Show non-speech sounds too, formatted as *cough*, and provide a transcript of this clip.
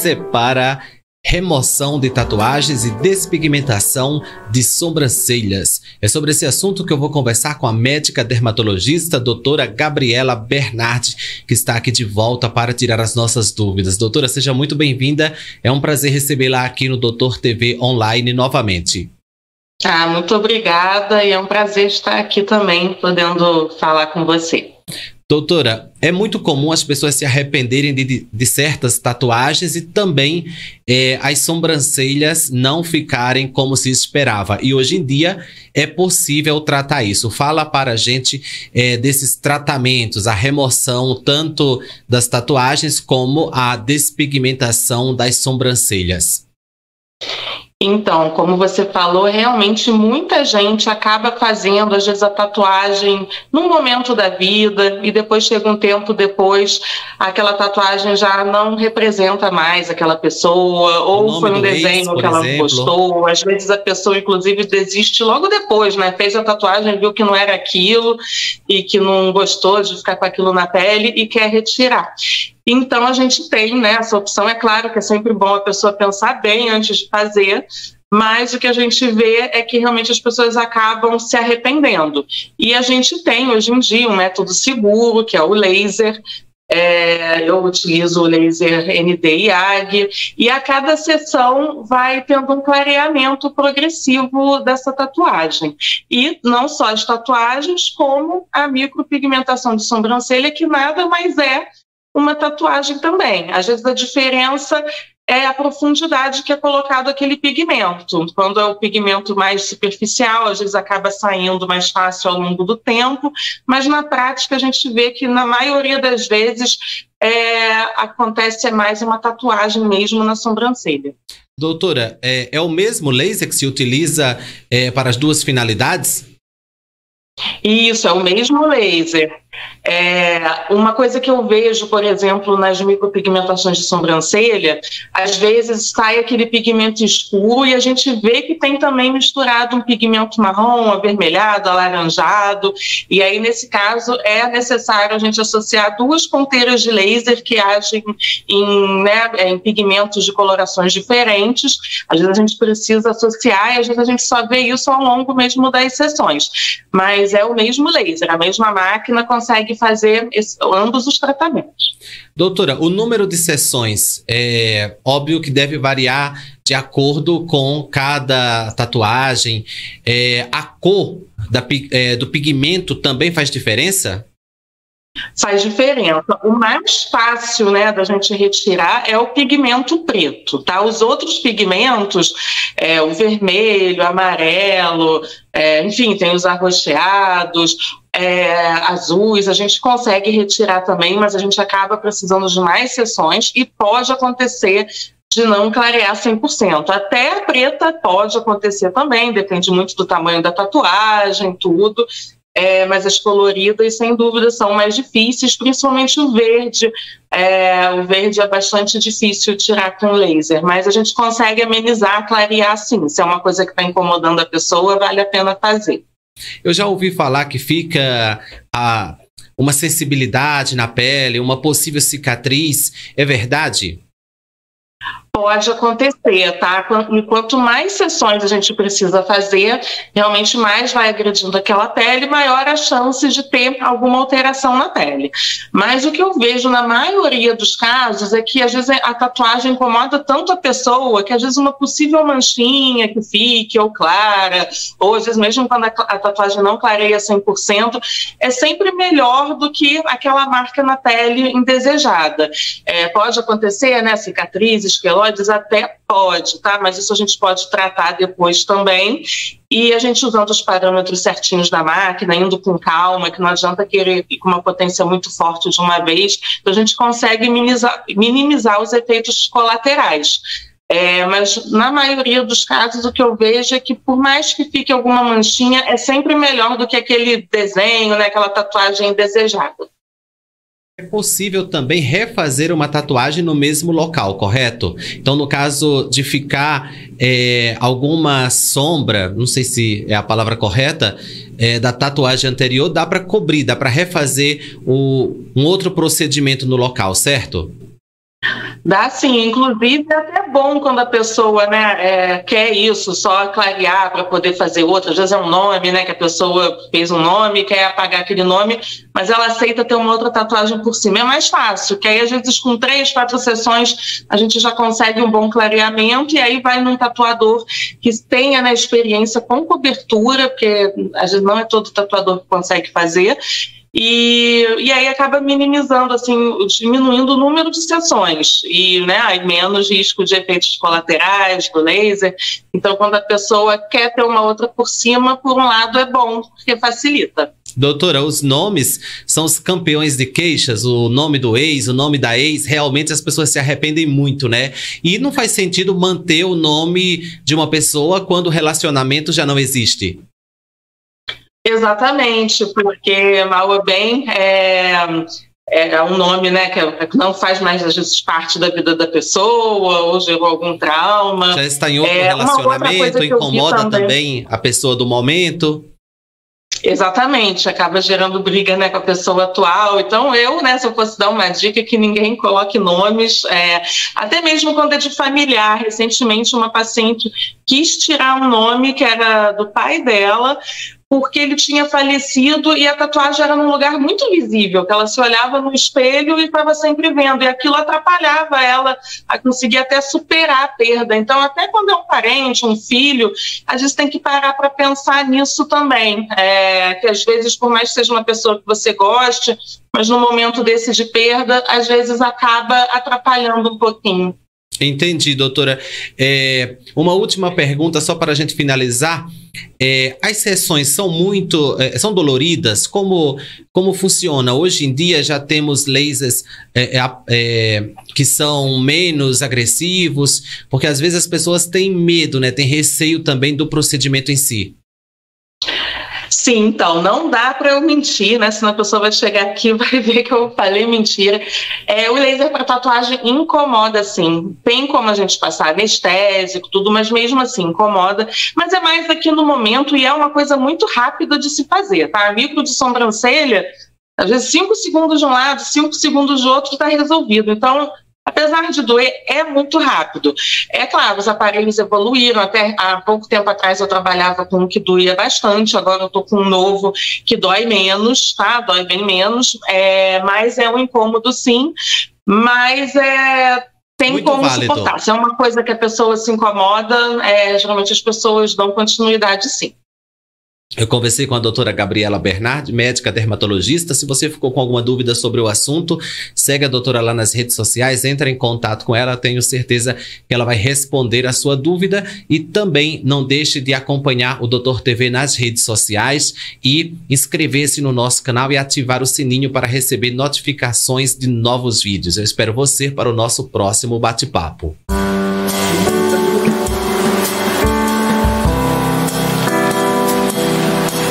laser para remoção de tatuagens e despigmentação de sobrancelhas. É sobre esse assunto que eu vou conversar com a médica dermatologista doutora Gabriela Bernardi, que está aqui de volta para tirar as nossas dúvidas. Doutora, seja muito bem-vinda. É um prazer recebê-la aqui no Doutor TV Online novamente. Ah, muito obrigada e é um prazer estar aqui também podendo falar com você. Doutora, é muito comum as pessoas se arrependerem de, de certas tatuagens e também é, as sobrancelhas não ficarem como se esperava. E hoje em dia é possível tratar isso. Fala para a gente é, desses tratamentos, a remoção tanto das tatuagens como a despigmentação das sobrancelhas. Então, como você falou, realmente muita gente acaba fazendo, às vezes, a tatuagem num momento da vida e depois chega um tempo depois, aquela tatuagem já não representa mais aquela pessoa, ou foi um desenho ex, que ela exemplo. gostou. Às vezes a pessoa, inclusive, desiste logo depois, né? Fez a tatuagem, viu que não era aquilo e que não gostou de ficar com aquilo na pele e quer retirar. Então a gente tem né, essa opção. É claro que é sempre bom a pessoa pensar bem antes de fazer, mas o que a gente vê é que realmente as pessoas acabam se arrependendo. E a gente tem hoje em dia um método seguro, que é o laser. É, eu utilizo o laser ND-IAG e a cada sessão vai tendo um clareamento progressivo dessa tatuagem. E não só as tatuagens, como a micropigmentação de sobrancelha, que nada mais é uma tatuagem também. Às vezes a diferença é a profundidade que é colocado aquele pigmento. Quando é o pigmento mais superficial, às vezes acaba saindo mais fácil ao longo do tempo, mas na prática a gente vê que na maioria das vezes é, acontece mais uma tatuagem mesmo na sobrancelha. Doutora, é, é o mesmo laser que se utiliza é, para as duas finalidades? Isso, é o mesmo laser. É, uma coisa que eu vejo, por exemplo, nas micropigmentações de sobrancelha, às vezes sai aquele pigmento escuro e a gente vê que tem também misturado um pigmento marrom, avermelhado, alaranjado, e aí nesse caso é necessário a gente associar duas ponteiras de laser que agem em, né, em pigmentos de colorações diferentes. Às vezes a gente precisa associar e às vezes a gente só vê isso ao longo mesmo das sessões, mas é o mesmo laser, a mesma máquina consegue fazer esse, ambos os tratamentos. Doutora, o número de sessões é óbvio que deve variar de acordo com cada tatuagem. É, a cor da, é, do pigmento também faz diferença? Faz diferença. O mais fácil, né, da gente retirar é o pigmento preto, tá? Os outros pigmentos, é, o vermelho, amarelo, é, enfim, tem os arroxeados, é, azuis, a gente consegue retirar também, mas a gente acaba precisando de mais sessões e pode acontecer de não clarear 100%. Até a preta pode acontecer também, depende muito do tamanho da tatuagem, tudo é, mas as coloridas, sem dúvida, são mais difíceis, principalmente o verde. É, o verde é bastante difícil tirar com laser, mas a gente consegue amenizar, clarear sim. Se é uma coisa que está incomodando a pessoa, vale a pena fazer. Eu já ouvi falar que fica a, uma sensibilidade na pele, uma possível cicatriz. É verdade? Pode acontecer, tá? Quanto mais sessões a gente precisa fazer, realmente mais vai agredindo aquela pele, maior a chance de ter alguma alteração na pele. Mas o que eu vejo na maioria dos casos é que às vezes a tatuagem incomoda tanto a pessoa que às vezes uma possível manchinha que fique ou clara, ou às vezes mesmo quando a tatuagem não clareia 100%, é sempre melhor do que aquela marca na pele indesejada. É, pode acontecer, né, cicatrizes, até pode, tá? Mas isso a gente pode tratar depois também. E a gente usando os parâmetros certinhos da máquina, indo com calma, que não adianta querer ir com uma potência muito forte de uma vez, então a gente consegue minimizar, minimizar os efeitos colaterais. É, mas na maioria dos casos o que eu vejo é que por mais que fique alguma manchinha, é sempre melhor do que aquele desenho, né, aquela tatuagem indesejada. É possível também refazer uma tatuagem no mesmo local, correto? Então, no caso de ficar é, alguma sombra, não sei se é a palavra correta, é, da tatuagem anterior, dá para cobrir, dá para refazer o, um outro procedimento no local, certo? Dá sim, inclusive é até bom quando a pessoa né, é, quer isso, só clarear para poder fazer outra. Às vezes é um nome, né? Que a pessoa fez um nome, quer apagar aquele nome, mas ela aceita ter uma outra tatuagem por cima. É mais fácil, que aí às vezes com três, quatro sessões a gente já consegue um bom clareamento e aí vai num tatuador que tenha né, experiência com cobertura, porque às vezes não é todo tatuador que consegue fazer e, e aí acaba minimizando, assim, diminuindo o número de sessões e né, menos risco de efeitos colaterais do laser. Então, quando a pessoa quer ter uma outra por cima, por um lado é bom, porque facilita. Doutora, os nomes são os campeões de queixas, o nome do ex, o nome da ex, realmente as pessoas se arrependem muito, né? E não faz sentido manter o nome de uma pessoa quando o relacionamento já não existe. Exatamente, porque mal ou bem é, é um nome né, que não faz mais, às vezes, parte da vida da pessoa, ou gerou algum trauma. Já está em outro é, relacionamento, incomoda também. também a pessoa do momento. Exatamente, acaba gerando briga né, com a pessoa atual. Então, eu, né, se eu fosse dar uma dica, que ninguém coloque nomes, é, até mesmo quando é de familiar. Recentemente, uma paciente quis tirar um nome que era do pai dela, porque ele tinha falecido e a tatuagem era num lugar muito visível, que ela se olhava no espelho e estava sempre vendo, e aquilo atrapalhava ela a conseguir até superar a perda. Então, até quando é um parente, um filho, a gente tem que parar para pensar nisso também, é, que às vezes, por mais que seja uma pessoa que você goste, mas no momento desse de perda, às vezes acaba atrapalhando um pouquinho. Entendi, doutora. É, uma última pergunta, só para a gente finalizar. É, as sessões são muito, é, são doloridas? Como, como funciona? Hoje em dia já temos lasers é, é, é, que são menos agressivos, porque às vezes as pessoas têm medo, né? Têm receio também do procedimento em si. Sim, então, não dá para eu mentir, né? Senão a pessoa vai chegar aqui e vai *laughs* ver que eu falei mentira. É, o laser para tatuagem incomoda, sim. Tem como a gente passar anestésico, tudo, mas mesmo assim incomoda. Mas é mais aqui no momento e é uma coisa muito rápida de se fazer, tá? Micro de sobrancelha, às vezes cinco segundos de um lado, cinco segundos do outro, está resolvido. Então, Apesar de doer, é muito rápido. É claro, os aparelhos evoluíram. Até há pouco tempo atrás eu trabalhava com um que doía bastante, agora eu estou com um novo que dói menos, tá? Dói bem menos, é, mas é um incômodo sim. Mas é, tem muito como válido. suportar. Se é uma coisa que a pessoa se incomoda, é, geralmente as pessoas dão continuidade sim. Eu conversei com a doutora Gabriela Bernard, médica dermatologista. Se você ficou com alguma dúvida sobre o assunto, segue a doutora lá nas redes sociais, entra em contato com ela, tenho certeza que ela vai responder a sua dúvida. E também não deixe de acompanhar o Doutor TV nas redes sociais e inscrever-se no nosso canal e ativar o sininho para receber notificações de novos vídeos. Eu espero você para o nosso próximo bate-papo.